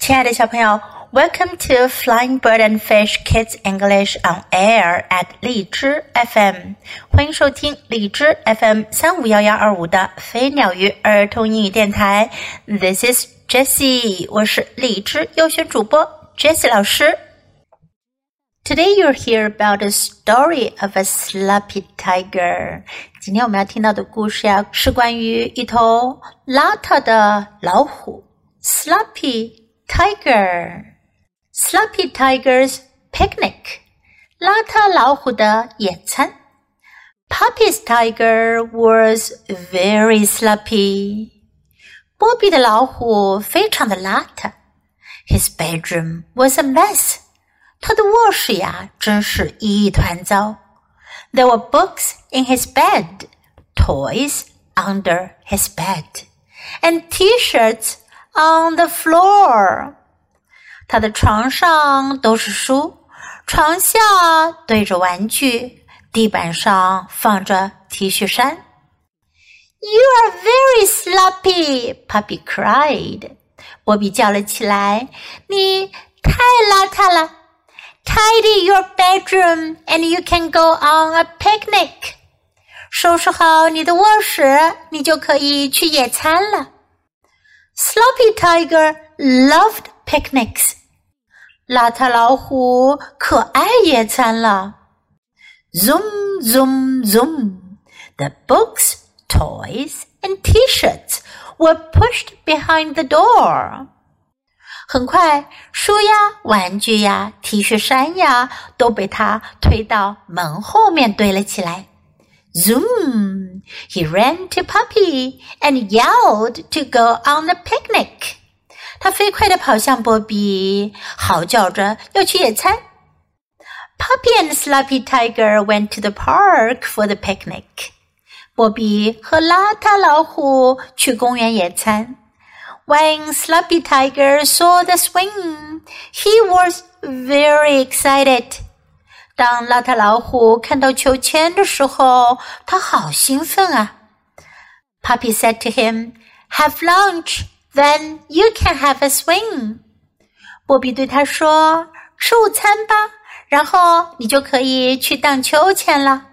亲爱的小朋友，Welcome to Flying Bird and Fish Kids English on Air at 荔枝 FM，欢迎收听荔枝 FM 三五幺幺二五的飞鸟鱼儿童英语电台。This is Jessie，我是荔枝优选主播 Jessie 老师。Today you'll hear about a story of a sloppy tiger。今天我们要听到的故事呀，是关于一头邋遢的老虎。Sloppy tiger, sloppy tiger's picnic，邋遢老虎的野餐。Puppy's tiger was very sloppy。波比的老虎非常的邋遢。His bedroom was a mess。他的卧室呀，真是一团糟。There were books in his bed, toys under his bed, and T-shirts on the floor。他的床上都是书，床下堆着玩具，地板上放着 T 恤衫。You are very sloppy, Puppy cried. 波比叫了起来：“你太邋遢了！Tidy your bedroom, and you can go on a picnic. 收拾好你的卧室，你就可以去野餐了。” Sloppy Tiger loved picnics. 邋遢老虎可爱野餐了。Zoom, zoom, zoom. The books, toys, and T-shirts were pushed behind the door. 很快，书呀、玩具呀、T 恤衫呀，都被他推到门后面堆了起来。Zoom! He ran to Puppy and yelled to go on the picnic. 他飞快地跑向波比，嚎叫着要去野餐。Puppy and Sloppy Tiger went to the park for the picnic. 波比和邋遢老虎去公园野餐。When Sloppy Tiger saw the swing, he was very excited. 当邋遢老虎看到秋千的时候，他好兴奋啊！Puppy said to him, "Have lunch, then you can have a swing." 波比对他说：“吃午餐吧，然后你就可以去荡秋千了。”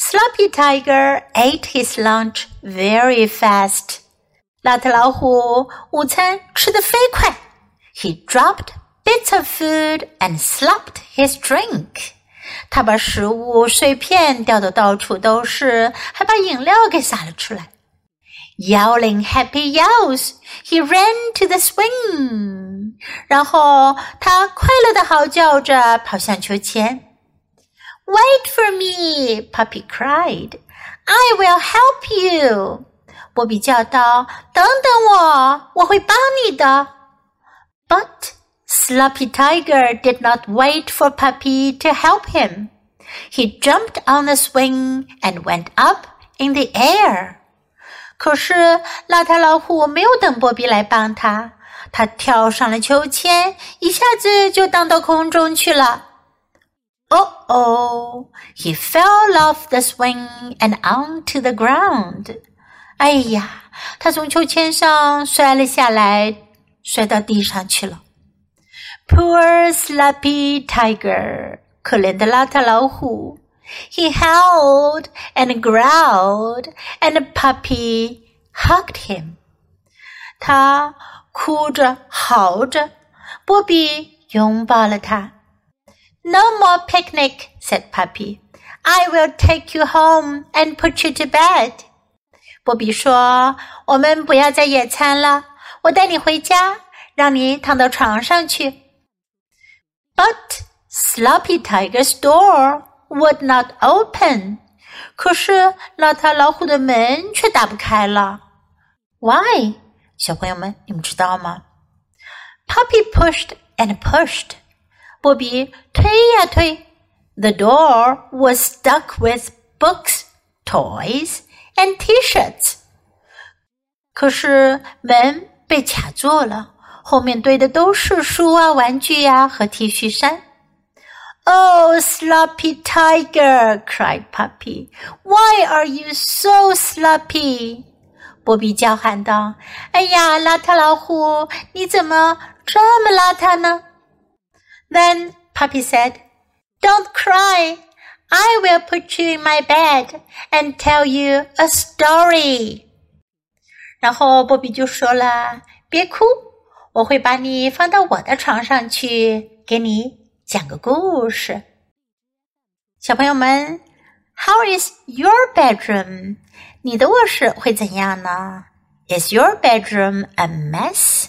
Sloppy Tiger ate his lunch very fast. 邋遢老虎午餐吃得飞快。He dropped bits of food and slopped his drink. 他把食物碎片掉得到处都是，还把饮料给洒了出来。Yelling happy yells, he ran to the swing. 然后他快乐的嚎叫着跑向秋千。Wait for me, Puppy cried. I will help you. 波比叫道：“等等我，我会帮你的。” But Sloppy Tiger did not wait for Puppy to help him. He jumped on the swing and went up in the air. 可是邋遢老虎没有等波比来帮他，他跳上了秋千，一下子就荡到空中去了。Oh oh! He fell off the swing and onto the ground. 哎呀，他从秋千上摔了下来，摔到地上去了。 Poor sloppy tiger, He howled and growled, and the puppy hugged him. 他哭着嚎着，波比拥抱了他。No more picnic, said Puppy. I will take you home and put you to bed. 波比说：“我们不要再野餐了，我带你回家，让你躺到床上去。” But Sloppy Tiger's door would not open. 可是邋遢老虎的门却打不开了。Why？小朋友们，你们知道吗？Puppy pushed and pushed. 波比推呀推。The door was stuck with books, toys, and T-shirts. 可是门被卡住了。 后面堆的都是书啊、玩具呀、啊、和 T 恤衫。Oh, sloppy tiger! cried Puppy. Why are you so sloppy? 波比叫喊道：“哎呀，邋遢老虎，你怎么这么邋遢呢？”Then Puppy said, "Don't cry. I will put you in my bed and tell you a story." 然后波比就说了：“别哭， 我会把你放到我的床上去，给你讲个故事。”小朋友们，How is your bedroom？你的卧室会怎样呢？Is your bedroom a mess?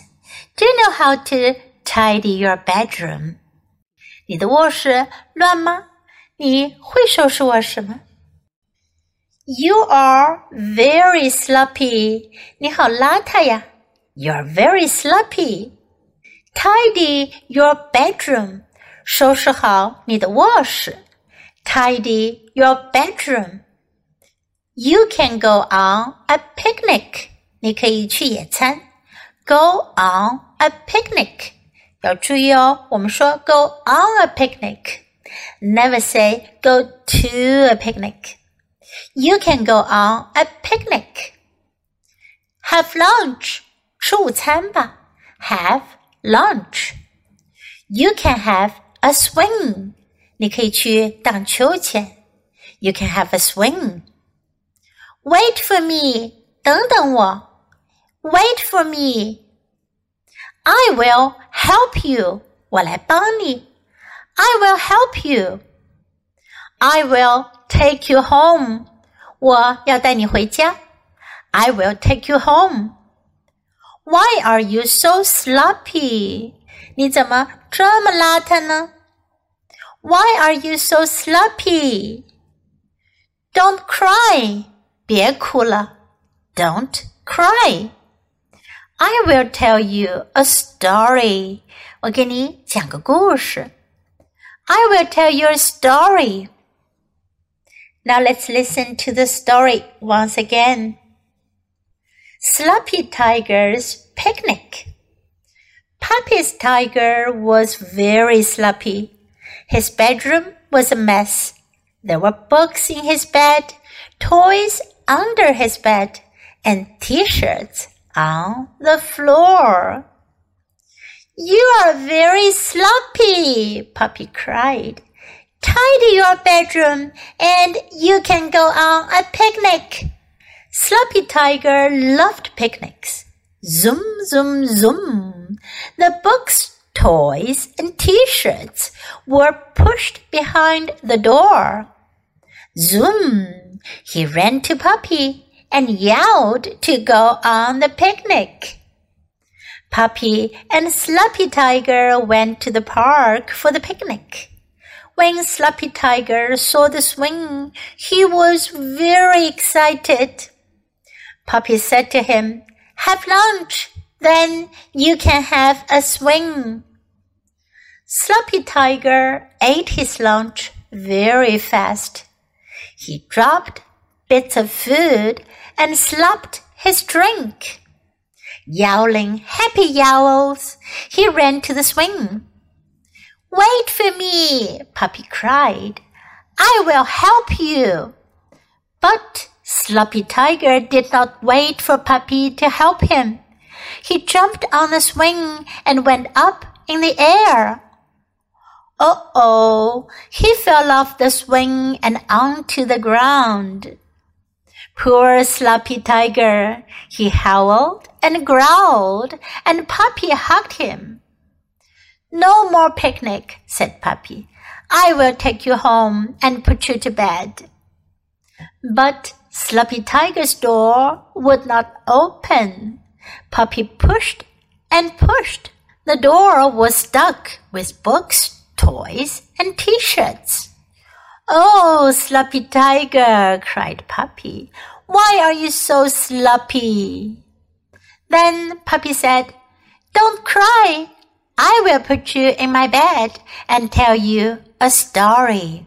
Do you know how to tidy your bedroom? 你的卧室乱吗？你会收拾卧室吗？You are very sloppy. 你好邋遢呀。You're very sloppy. Tidy your bedroom. 收拾好你的卧室。Tidy your bedroom. You can go on a picnic. 你可以去野餐。Go on a picnic. 要注意哦，我们说 go on a picnic。Never say go to a picnic. You can go on a picnic. Have lunch. 吃午餐吧。Have lunch. You can have a swing. 你可以去荡秋千。You can have a swing. Wait for me. 等等我。Wait for me. I will help you. 我来帮你。I will help you. I will take you home. 我要带你回家。I will take you home. Why are you so sloppy? 你怎么这么邋遢呢？Why are you so sloppy? Don't cry. 别哭了。Don't cry. I will tell you a story. 我给你讲个故事。I will tell you a story. Now let's listen to the story once again. Sloppy Tiger's Picnic. Puppy's tiger was very sloppy. His bedroom was a mess. There were books in his bed, toys under his bed, and t-shirts on the floor. You are very sloppy, Puppy cried. Tidy your bedroom and you can go on a picnic. Sloppy Tiger loved picnics. Zoom, zoom, zoom. The books, toys, and t-shirts were pushed behind the door. Zoom! He ran to Puppy and yelled to go on the picnic. Puppy and Sloppy Tiger went to the park for the picnic. When Sloppy Tiger saw the swing, he was very excited. Puppy said to him, Have lunch, then you can have a swing. Sloppy Tiger ate his lunch very fast. He dropped bits of food and slopped his drink. Yowling happy yowls, he ran to the swing. Wait for me, Puppy cried. I will help you. But Sloppy Tiger did not wait for Puppy to help him. He jumped on the swing and went up in the air. Oh oh, he fell off the swing and onto the ground. Poor Sloppy Tiger, he howled and growled, and Puppy hugged him. No more picnic, said Puppy. I will take you home and put you to bed. But Sloppy Tiger's door would not open. Puppy pushed and pushed. The door was stuck with books, toys, and t-shirts. Oh, Sloppy Tiger, cried Puppy. Why are you so sloppy? Then Puppy said, Don't cry. I will put you in my bed and tell you a story.